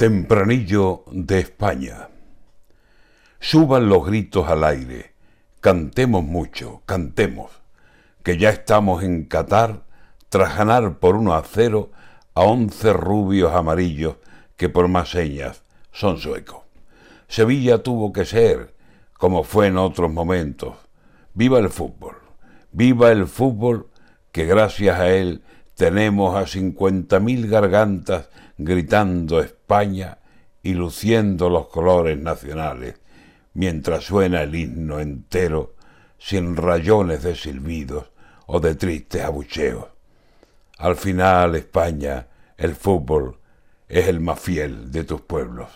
Tempranillo de España. Suban los gritos al aire, cantemos mucho, cantemos, que ya estamos en Qatar tras ganar por uno a cero a once rubios amarillos que por más señas son suecos. Sevilla tuvo que ser, como fue en otros momentos. Viva el fútbol, viva el fútbol que gracias a él tenemos a cincuenta mil gargantas gritando España y luciendo los colores nacionales, mientras suena el himno entero sin rayones de silbidos o de tristes abucheos. Al final, España, el fútbol es el más fiel de tus pueblos.